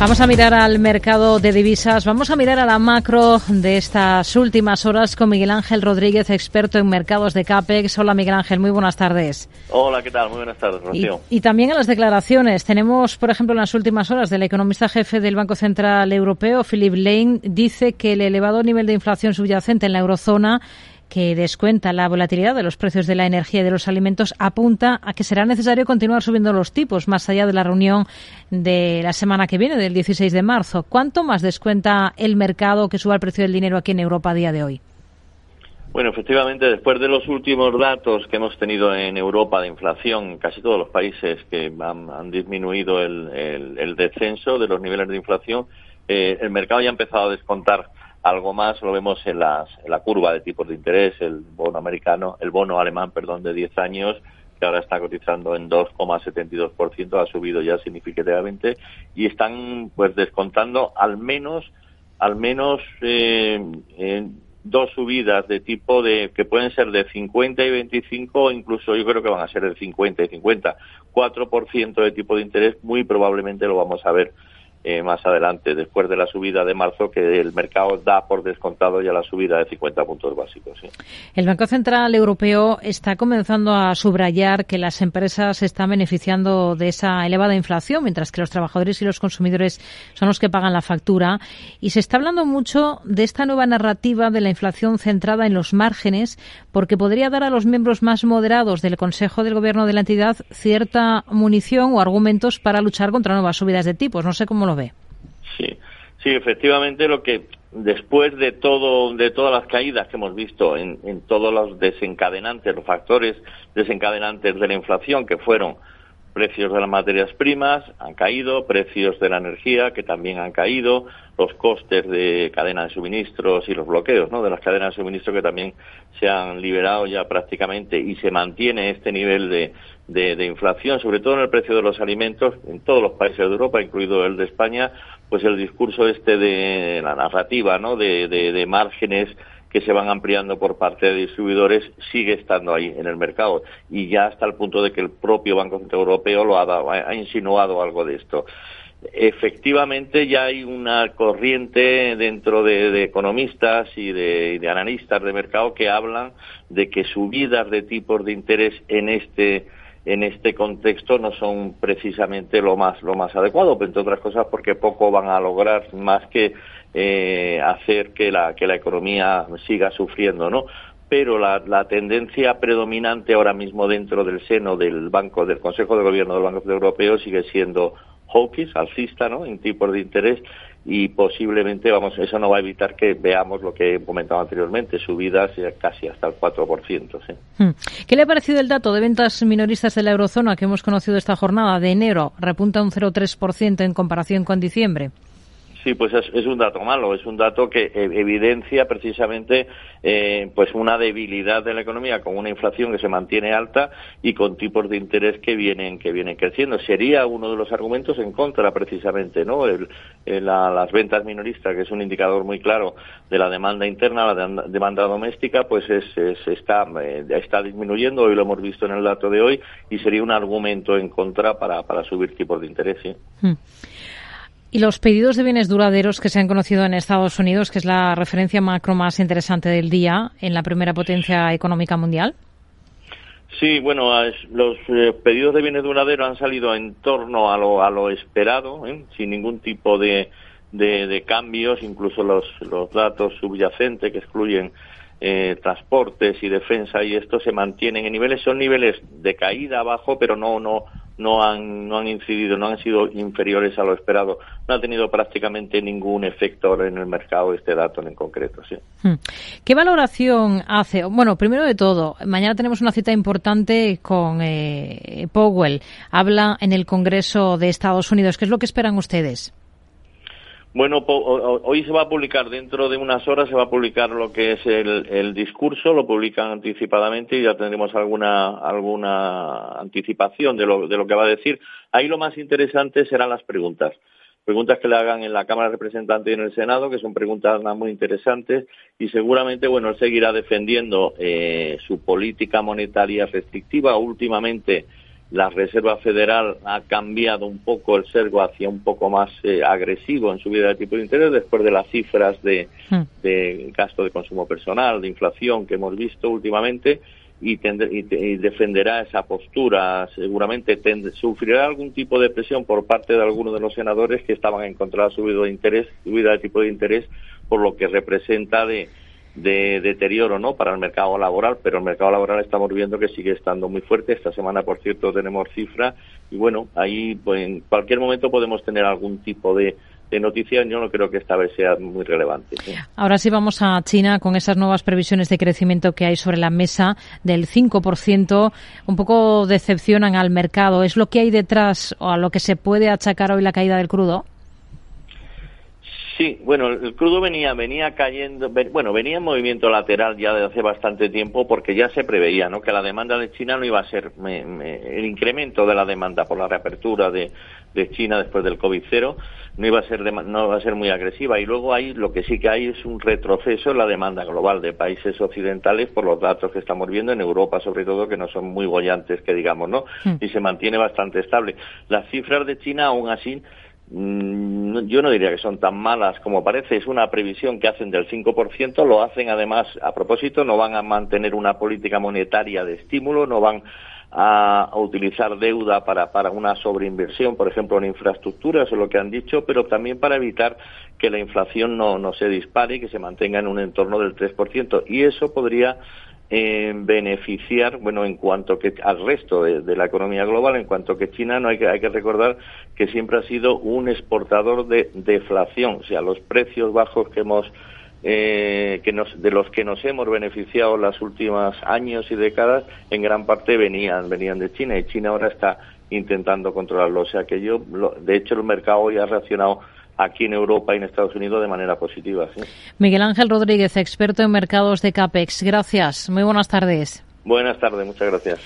Vamos a mirar al mercado de divisas, vamos a mirar a la macro de estas últimas horas con Miguel Ángel Rodríguez, experto en mercados de CAPEX. Hola Miguel Ángel, muy buenas tardes. Hola, ¿qué tal? Muy buenas tardes, Rocío. Y, y también a las declaraciones. Tenemos, por ejemplo, en las últimas horas del economista jefe del Banco Central Europeo, Philip Lane, dice que el elevado nivel de inflación subyacente en la eurozona que descuenta la volatilidad de los precios de la energía y de los alimentos, apunta a que será necesario continuar subiendo los tipos más allá de la reunión de la semana que viene, del 16 de marzo. ¿Cuánto más descuenta el mercado que suba el precio del dinero aquí en Europa a día de hoy? Bueno, efectivamente, después de los últimos datos que hemos tenido en Europa de inflación, casi todos los países que han, disminuido el, descenso de los niveles de inflación, eh, el mercado ya ha empezado a descontar algo más lo vemos en, las, en la curva de tipos de interés, el bono americano, el bono alemán, perdón, de 10 años, que ahora está cotizando en 2,72%, ha subido ya significativamente y están pues descontando al menos al menos eh, dos subidas de tipo de que pueden ser de 50 y 25 incluso yo creo que van a ser de 50 y 50 4% de tipo de interés muy probablemente lo vamos a ver eh, más adelante, después de la subida de marzo, que el mercado da por descontado ya la subida de 50 puntos básicos. El Banco Central Europeo está comenzando a subrayar que las empresas están beneficiando de esa elevada inflación, mientras que los trabajadores y los consumidores son los que pagan la factura. Y se está hablando mucho de esta nueva narrativa de la inflación centrada en los márgenes, porque podría dar a los miembros más moderados del Consejo del Gobierno de la entidad cierta munición o argumentos para luchar contra nuevas subidas de tipos. No sé cómo Sí, sí, efectivamente lo que después de todo, de todas las caídas que hemos visto en todos los desencadenantes, los factores desencadenantes de la inflación que fueron precios de las materias primas han caído, precios de la energía que también han caído, los costes de cadena de suministros y los bloqueos ¿no? de las cadenas de suministro que también se han liberado ya prácticamente y se mantiene este nivel de, de, inflación, sobre todo en el precio de los alimentos en todos los países de Europa, incluido el de España, pues el discurso este de la narrativa ¿no? de, de márgenes que se van ampliando por parte de distribuidores sigue estando ahí en el mercado y ya hasta el punto de que el propio Banco Central Europeo lo ha, ha insinuado algo de esto. Efectivamente, ya hay una corriente dentro de, economistas y de, analistas de mercado que hablan de que subidas de tipos de interés en este en este contexto no son precisamente lo más lo más adecuado, entre otras cosas porque poco van a lograr más que eh, hacer que la, que la economía siga sufriendo, ¿no? Pero la, la, tendencia predominante ahora mismo dentro del seno del Banco, del Consejo de Gobierno del Banco Europeo sigue siendo hawkish, alcista, ¿no? En tipos de interés y posiblemente, vamos, eso no va a evitar que veamos lo que he comentado anteriormente, subidas casi hasta el 4%. ¿sí? Hmm. ¿Qué le ha parecido el dato de ventas minoristas de la eurozona que hemos conocido esta jornada de enero? Repunta un 0,3% en comparación con diciembre. Sí, pues es, un dato malo, es un dato que e, evidencia precisamente eh, pues una debilidad de la economía con una inflación que se mantiene alta y con tipos de interés que vienen que vienen creciendo. Sería uno de los argumentos en contra precisamente, ¿no? las ventas minoristas, que es un indicador muy claro de la demanda interna, la demanda doméstica, pues es, está eh, está disminuyendo. Hoy lo hemos visto en el dato de hoy y sería un argumento en contra para para subir tipos de interés. ¿sí? Hmm. Y los pedidos de bienes duraderos que se han conocido en Estados Unidos, que es la referencia macro más interesante del día en la primera potencia económica mundial. Sí, bueno, los eh, pedidos de bienes duraderos han salido en torno a lo, a lo esperado, ¿eh? sin ningún tipo de, de, cambios, incluso los, los datos subyacentes que excluyen eh, transportes y defensa y esto se mantienen en niveles, son niveles de caída abajo, pero no, no, no han, no han incidido, no han sido inferiores a lo esperado. No ha tenido prácticamente ningún efecto en el mercado este dato en concreto. ¿sí? Hmm. ¿Qué valoración hace? Bueno, primero de todo, mañana tenemos una cita importante con eh, Powell. Habla en el Congreso de Estados Unidos. ¿Qué es lo que esperan ustedes? Bueno, hoy se va a publicar, dentro de unas horas se va a publicar lo que es el, discurso, lo publican anticipadamente y ya tendremos alguna, alguna anticipación de lo, de lo que va a decir. Ahí lo más interesante serán las preguntas. Preguntas que le hagan en la Cámara de Representantes y en el Senado, que son preguntas muy interesantes y seguramente, bueno, él seguirá defendiendo eh, su política monetaria restrictiva. Últimamente la Reserva Federal ha cambiado un poco el sergo hacia un poco más eh, agresivo en su vida de tipo de interés después de las cifras de, hmm. de, gasto de consumo personal, de inflación que hemos visto últimamente y, y, defenderá esa postura. Seguramente sufrirá algún tipo de presión por parte de algunos de los senadores que estaban en contra de la subida de interés, subida de tipo de interés, por lo que representa de de deterioro no para el mercado laboral, pero el mercado laboral estamos viendo que sigue estando muy fuerte. Esta semana, por cierto, tenemos cifra y bueno, ahí pues, en cualquier momento podemos tener algún tipo de, de noticia. Yo no creo que esta vez sea muy relevante. Ahora sí vamos a China con esas nuevas previsiones de crecimiento que hay sobre la mesa del 5%. Un poco decepcionan al mercado. ¿Es lo que hay detrás o a lo que se puede achacar hoy la caída del crudo? Sí, bueno, el crudo venía venía cayendo, bueno, venía en movimiento lateral ya desde hace bastante tiempo porque ya se preveía, ¿no? Que la demanda de China no iba a ser el incremento de la demanda por la reapertura de, China después del COVID cero no iba a ser no va a ser muy agresiva y luego hay lo que sí que hay es un retroceso en la demanda global de países occidentales por los datos que estamos viendo en Europa sobre todo que no son muy bollantes que digamos, ¿no? Hmm. Y se mantiene bastante estable. Las cifras de China aún así yo no diría que son tan malas como parece, es una previsión que hacen del 5%, lo hacen además a propósito, no van a mantener una política monetaria de estímulo, no van a, utilizar deuda para, para una sobreinversión, por ejemplo, en infraestructuras, es lo que han dicho, pero también para evitar que la inflación no, no se dispare y que se mantenga en un entorno del 3%. Y eso podría beneficiar, bueno, en cuanto que al resto de, la economía global, en cuanto que China no hay que, hay que recordar que siempre ha sido un exportador de deflación, o sea, los precios bajos que hemos eh, que nos, de los que nos hemos beneficiado los últimos años y décadas, en gran parte venían, venían de China y China ahora está intentando controlarlo. O sea que yo, de hecho, el mercado hoy ha reaccionado aquí en Europa y en Estados Unidos de manera positiva. Miguel Ángel Rodríguez, experto en mercados de CAPEX. Gracias. Muy buenas tardes. Buenas tardes, muchas gracias.